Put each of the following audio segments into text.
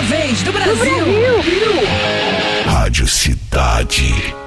uma vez do Brasil. Do Brasil. Rádio Cidade.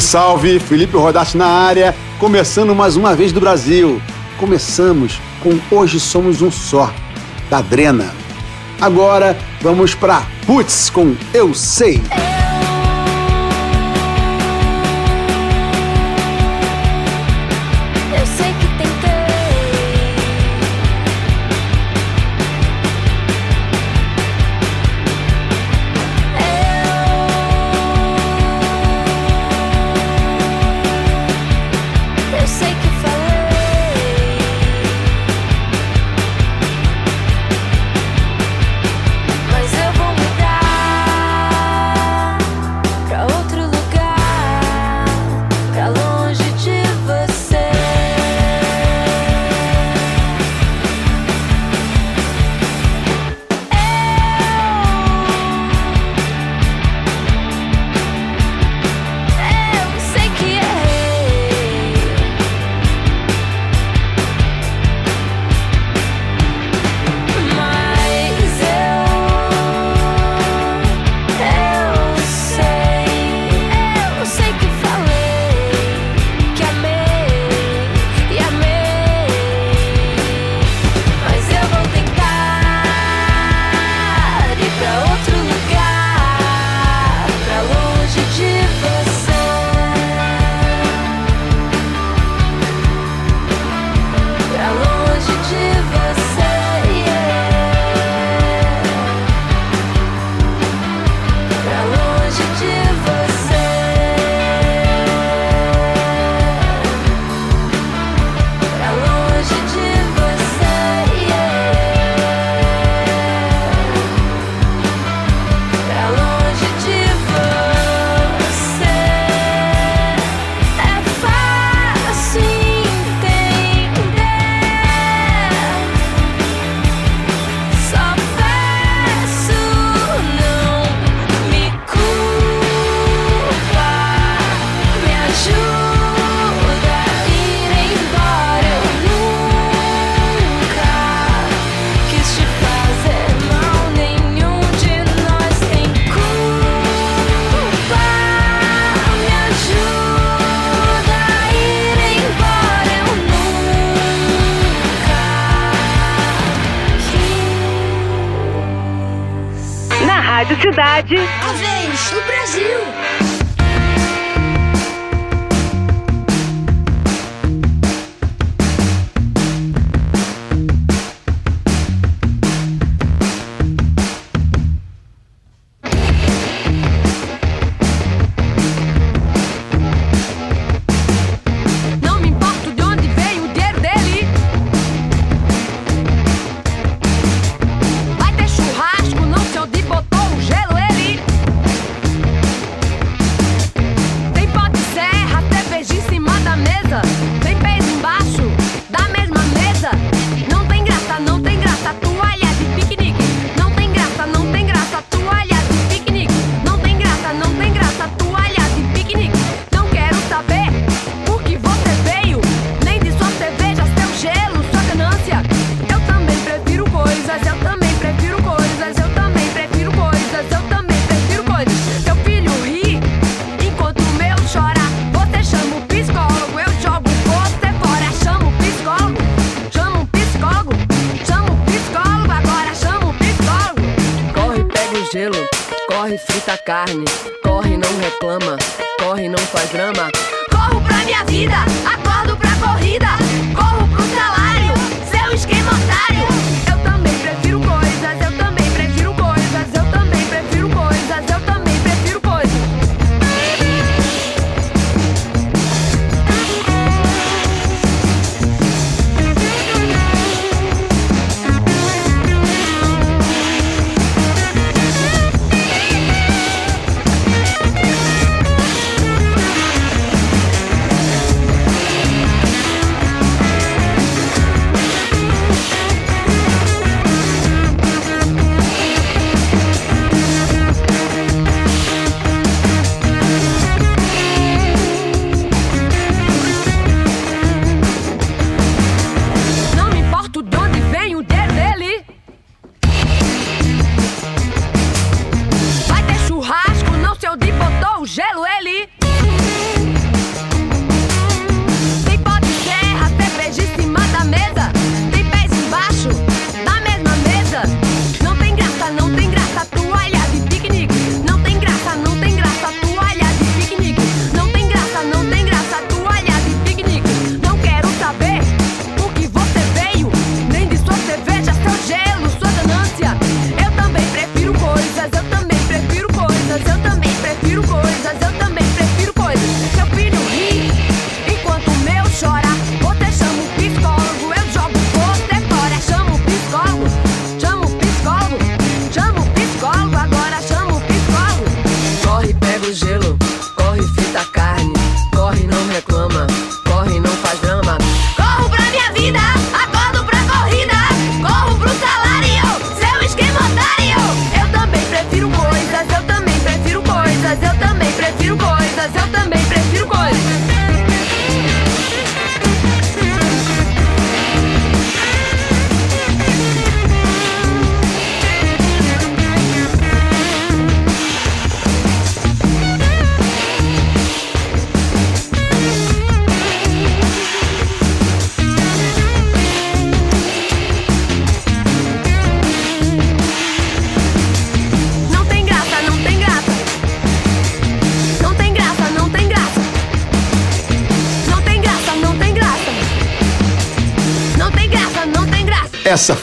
Salve, salve! Felipe Rodarte na área, começando mais uma vez do Brasil. Começamos com Hoje Somos Um Só, da Drena. Agora vamos para Putz com Eu Sei. Cidade. A vez do Brasil.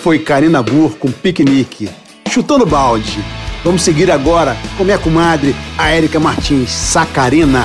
Foi Karina Burr com Piquenique. Chutando balde. Vamos seguir agora com minha comadre, a Érica Martins, Sacarina.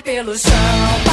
pelo chão.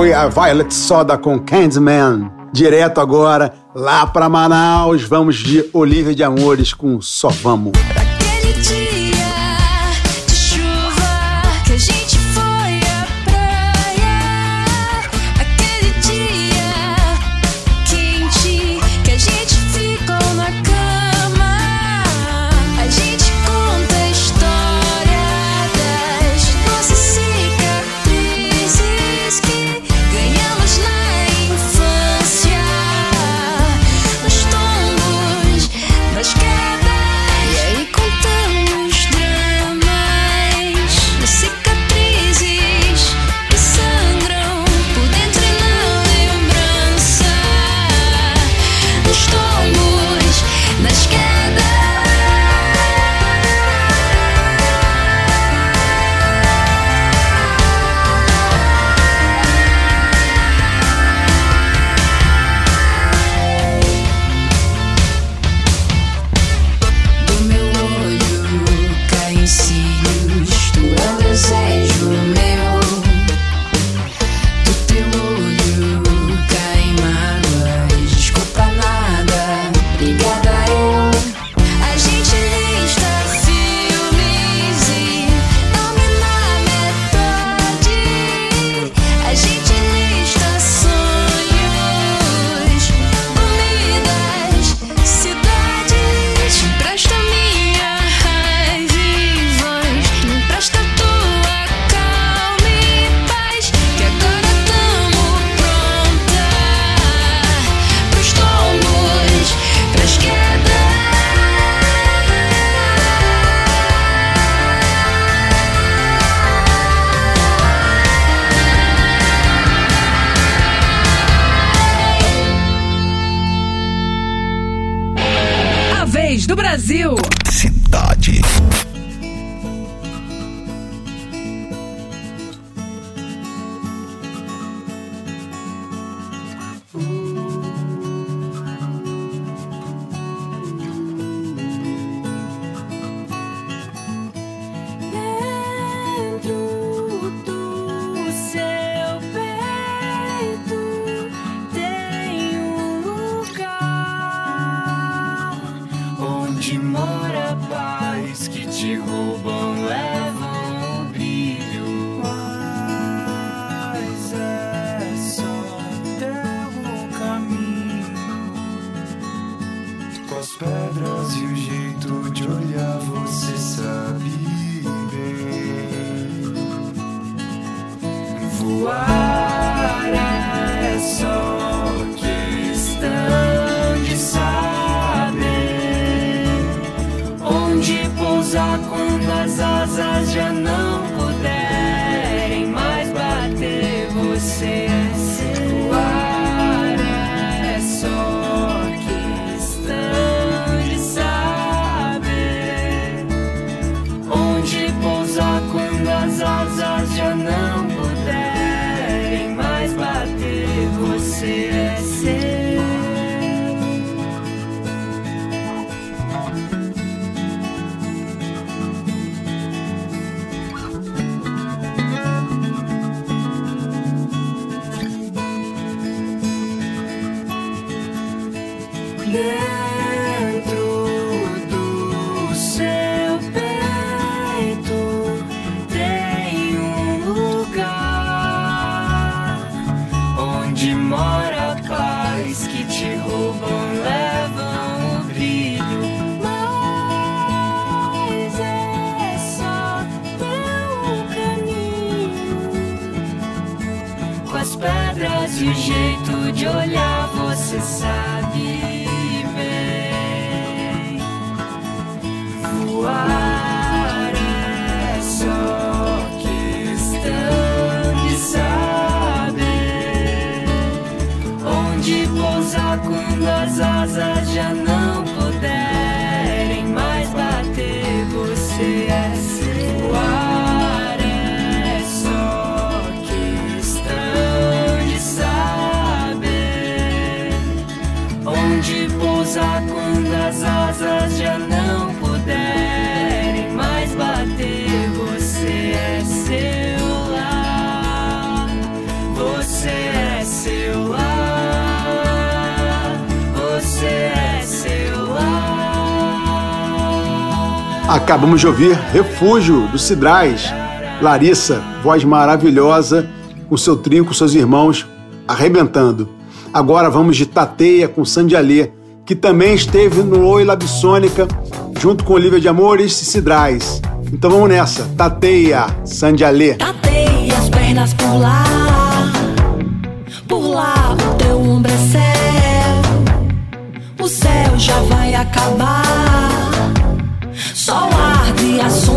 foi a Violet Soda com Candyman. Direto agora, lá para Manaus, vamos de Olivia de Amores com Só Vamos. as pedras e o jeito de olhar, você sabe bem. Voar é só questão de saber onde pousar quando as asas já não Acabamos de ouvir Refúgio do Cidrais. Larissa, voz maravilhosa, com seu trio, com seus irmãos, arrebentando. Agora vamos de Tateia com Sandialê, que também esteve no Loila Bissônica, junto com Olivia de Amores e Cidrais. Então vamos nessa. Tateia, Sandialê. Tateia as pernas por lá, por lá o teu ombro é céu. O céu já vai acabar. días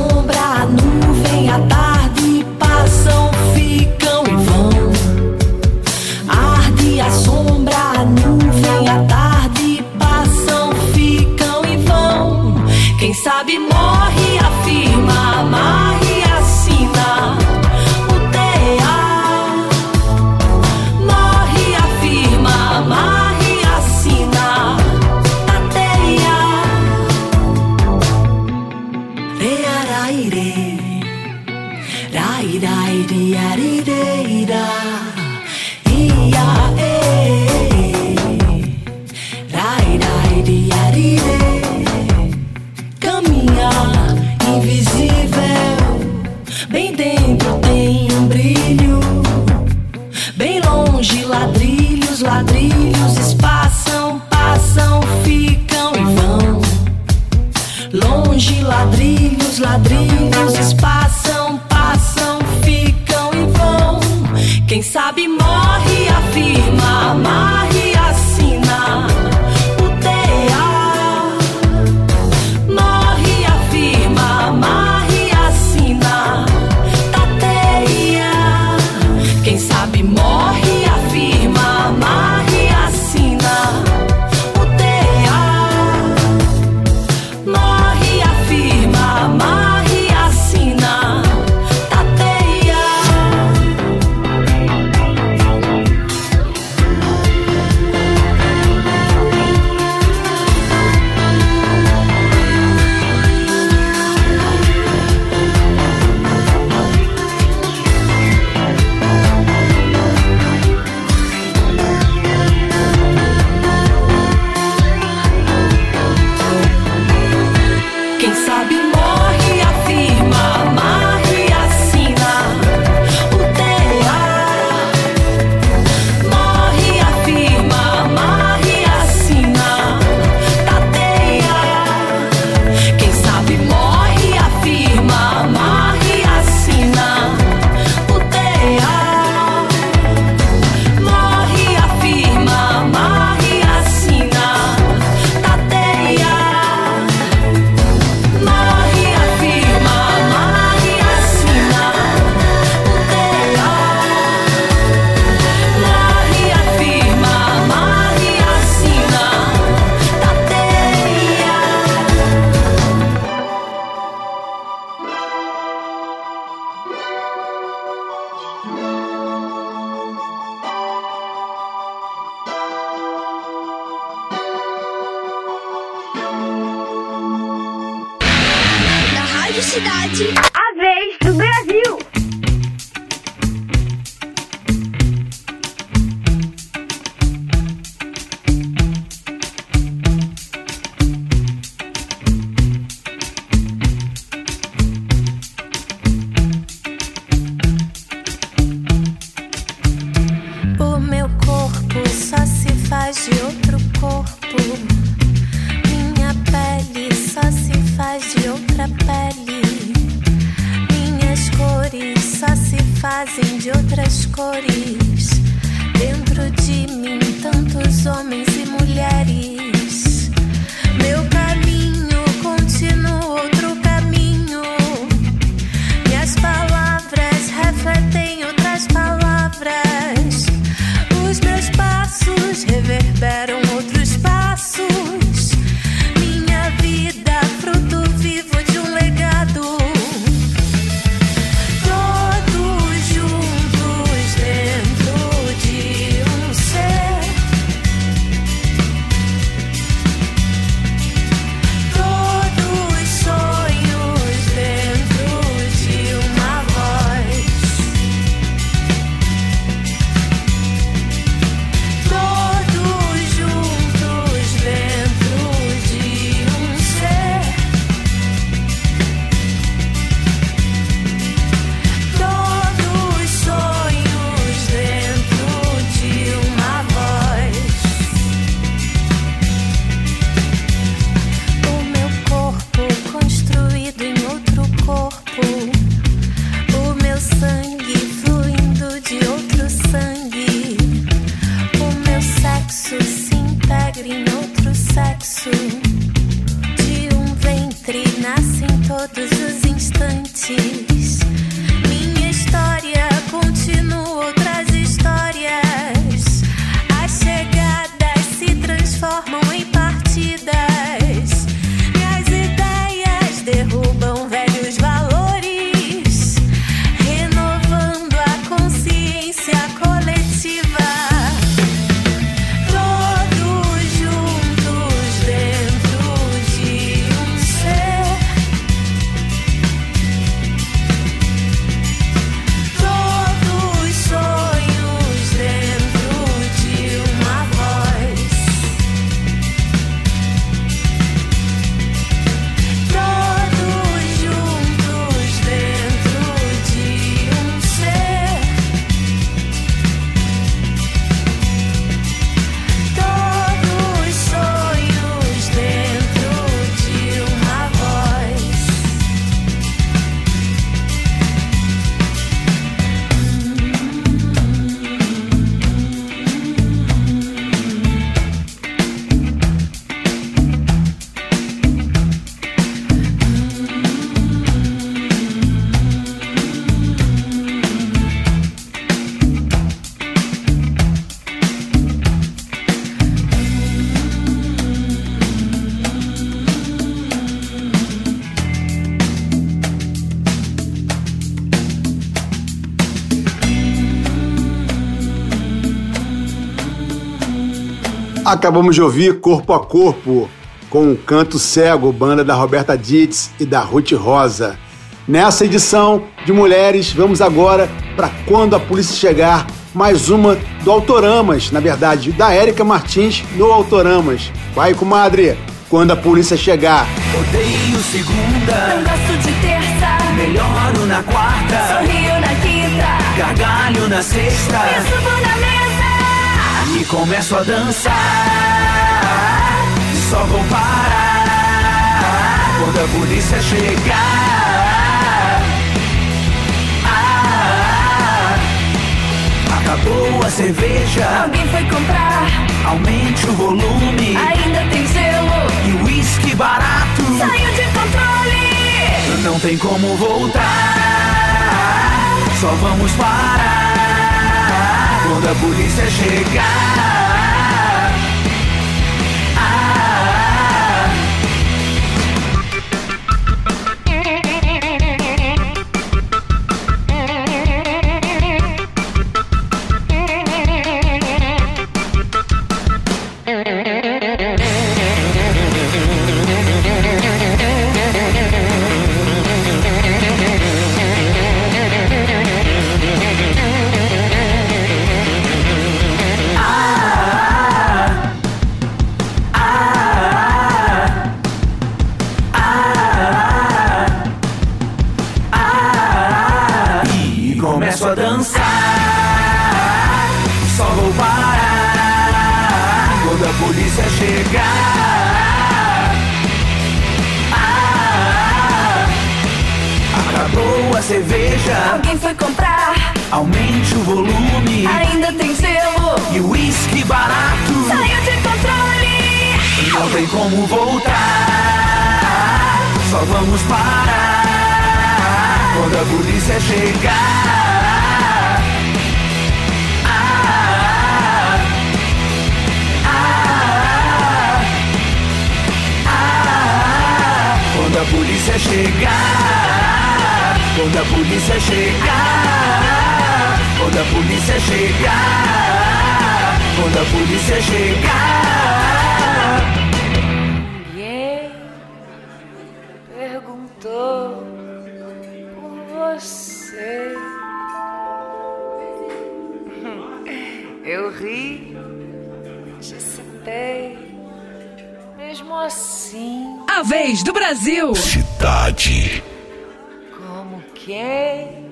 Acabamos de ouvir Corpo a Corpo com o Canto Cego, banda da Roberta Dietz e da Ruth Rosa. Nessa edição de Mulheres, vamos agora para Quando a Polícia Chegar, mais uma do Autoramas, na verdade, da Érica Martins no Autoramas. Vai, comadre, Quando a Polícia Chegar. Odeio segunda, Não gosto de terça, melhoro na quarta, sorrio na quinta, gargalho na sexta subo na mesa. E começo a dançar. Só vou parar quando a polícia chegar. Ah, acabou a cerveja, Alguém foi comprar, aumente o volume ainda tem gelo, e uísque barato. saiu de controle. Não tem como voltar, só vamos parar quando a polícia chegar. Como voltar. Só vamos parar quando a polícia chegar. Ah, ah, ah, quando a polícia chegar. Quando a polícia chegar. Quando a polícia chegar. Quando a polícia chegar. Te citei, mesmo assim, A vez do Brasil. Cidade. como quem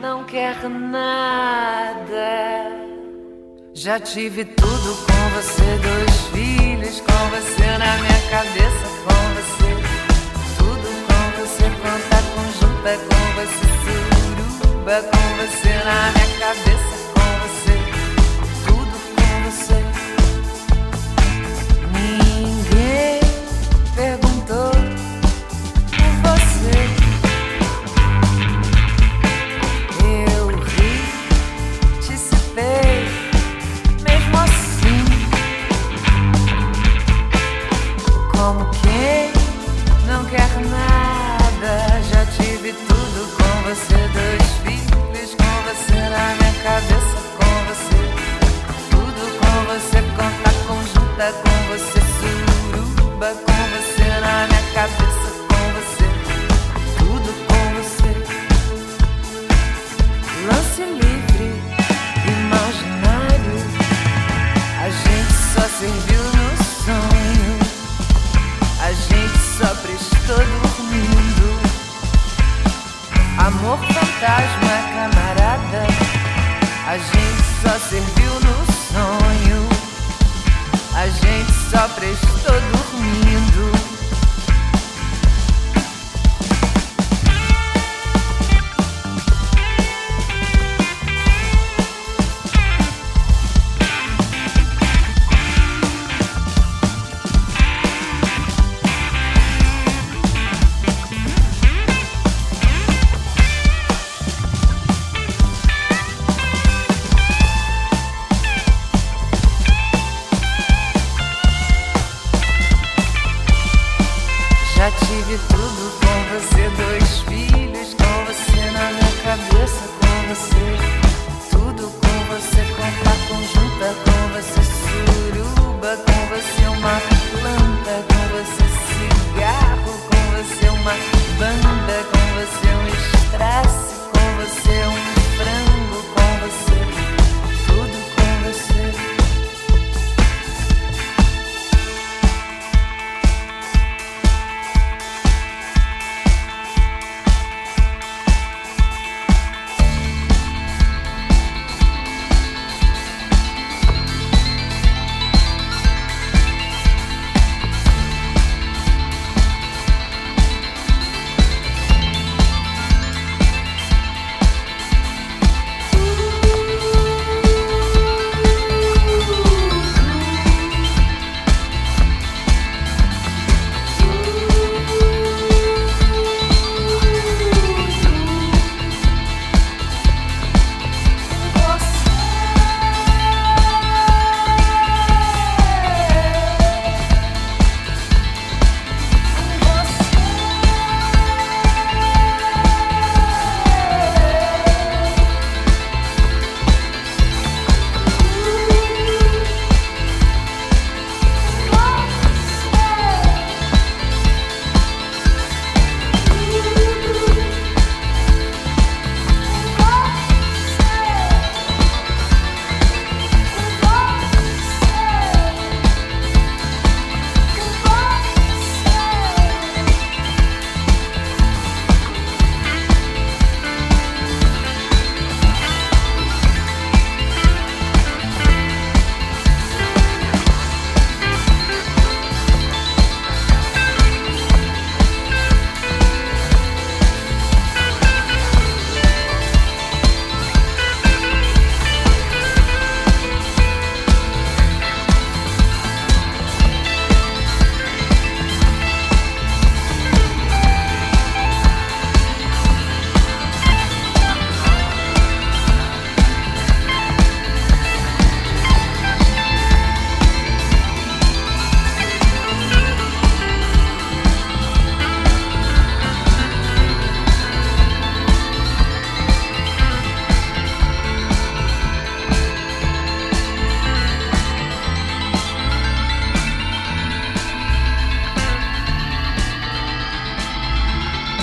não quer nada. Já tive tudo com você, dois filhos com você na minha cabeça, com você. Tudo com você, conta conjunta com você, suruba com você na minha cabeça,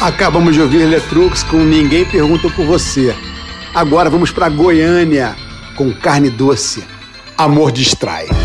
Acabamos de ouvir Letrux com Ninguém Pergunta por Você. Agora vamos para Goiânia com Carne Doce. Amor Distrai.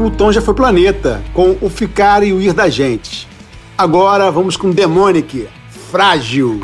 Plutão já foi planeta, com o ficar e o ir da gente. Agora vamos com Demonic, frágil.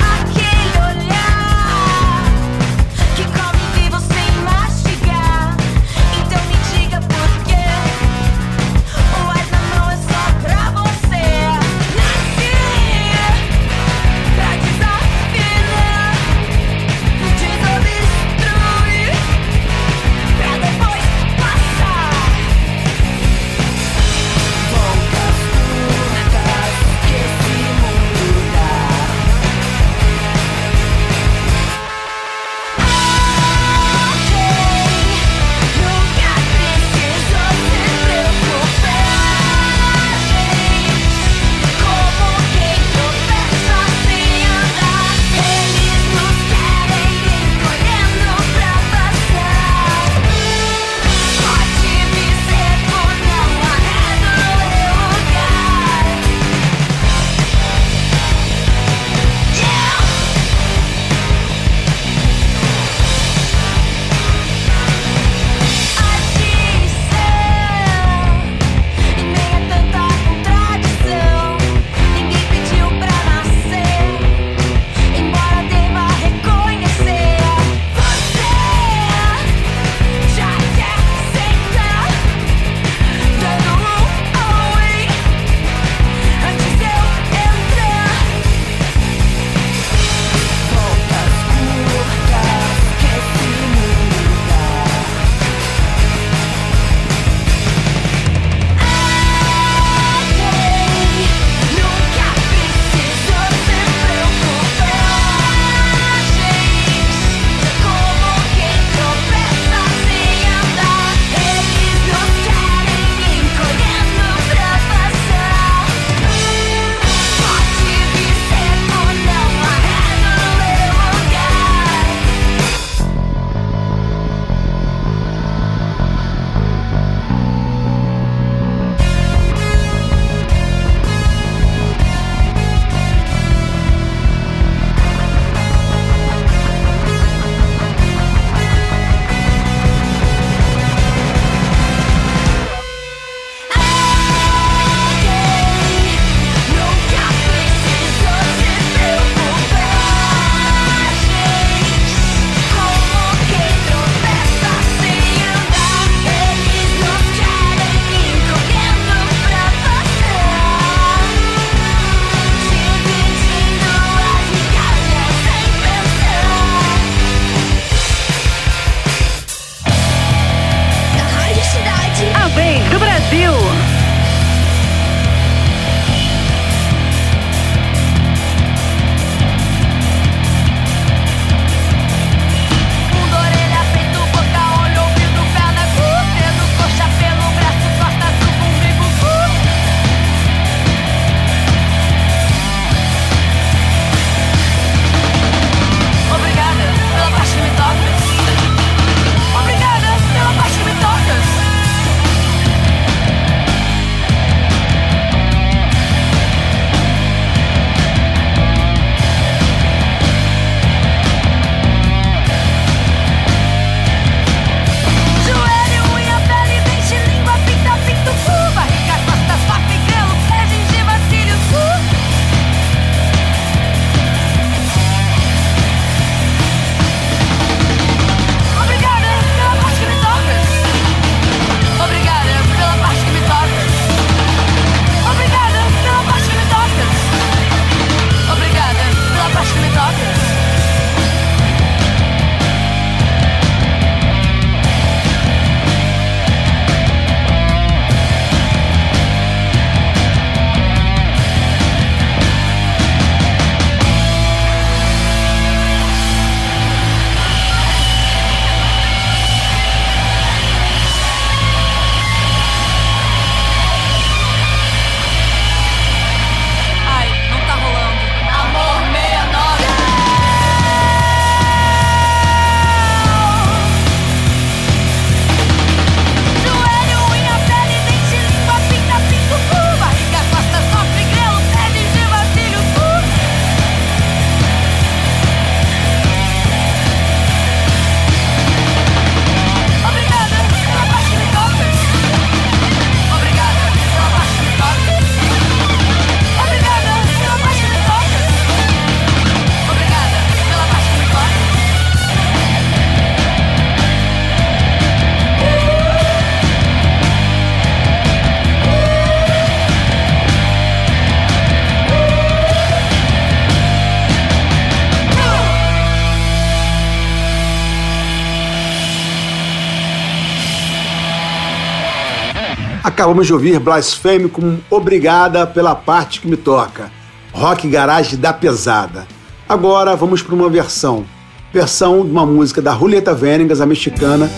Acabamos de ouvir blasfêmico. com Obrigada pela parte que me toca, rock garage da pesada. Agora vamos para uma versão, versão de uma música da Julieta Venegas, a mexicana,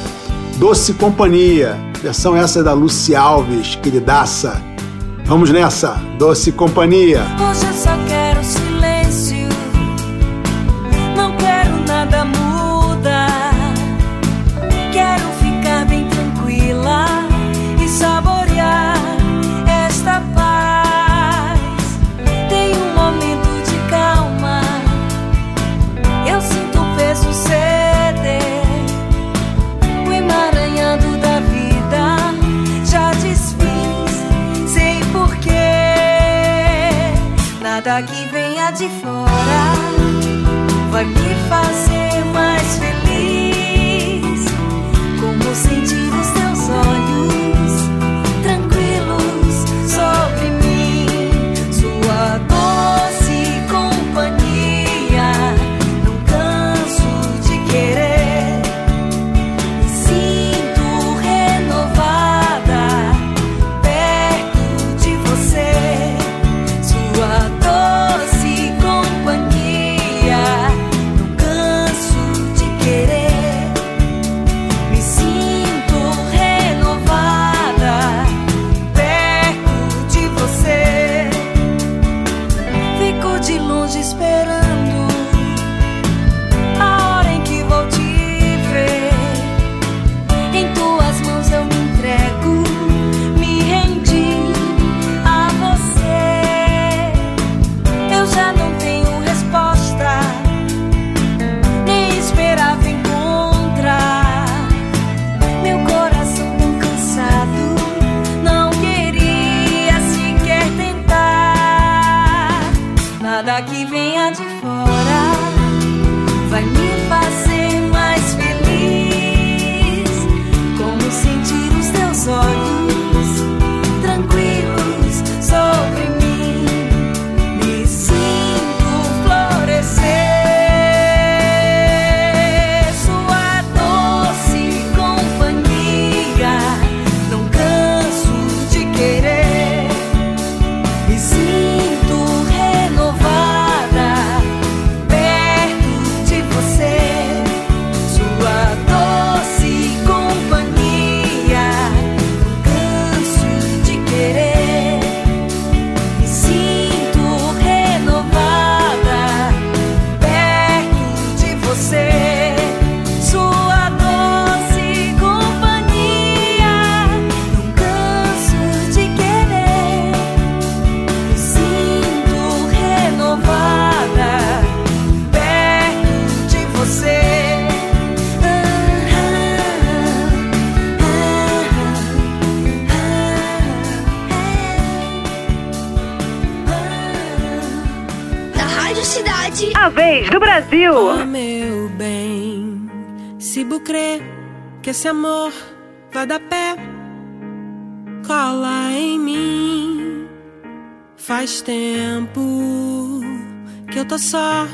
Doce Companhia, versão essa da Lucy Alves, queridaça. Vamos nessa, Doce Companhia. Hoje eu só quero... de fora vai me fazer. do Brasil! Oh, meu bem, se bucrê que esse amor vai dar pé, cola em mim. Faz tempo que eu tô só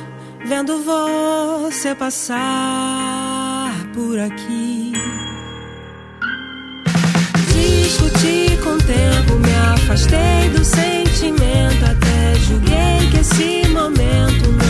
vendo você passar por aqui. Discuti com o tempo, me afastei do sentimento. Até julguei que esse momento não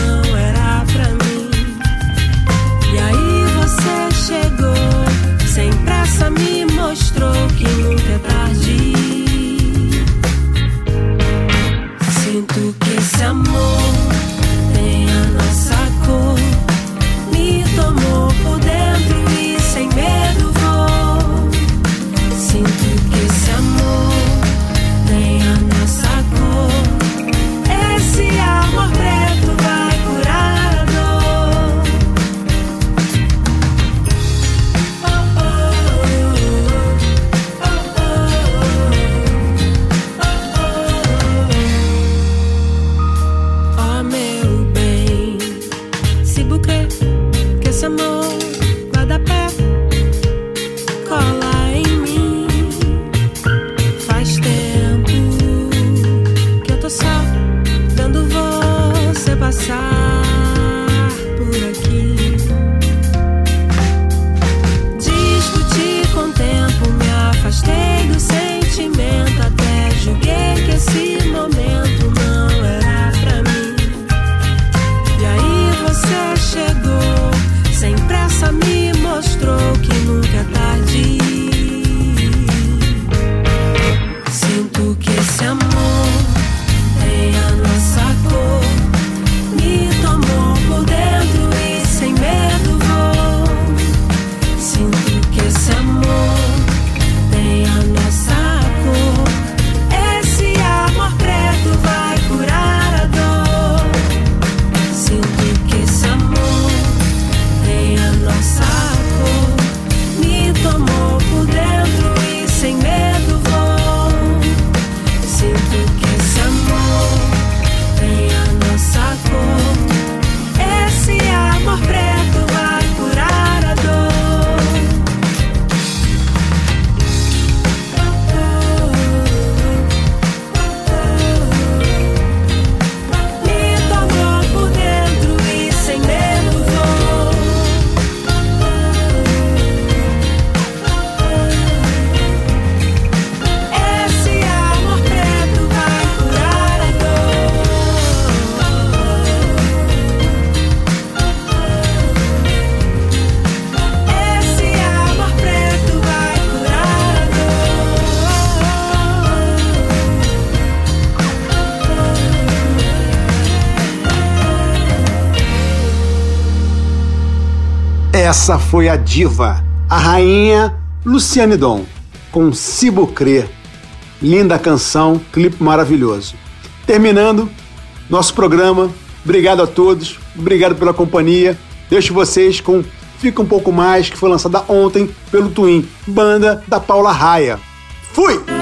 Essa foi a diva, a rainha Luciane Dom, com Cibo Bucrê. Linda canção, clipe maravilhoso. Terminando nosso programa, obrigado a todos, obrigado pela companhia. Deixo vocês com Fica um pouco mais, que foi lançada ontem pelo Twin, banda da Paula Raia. Fui!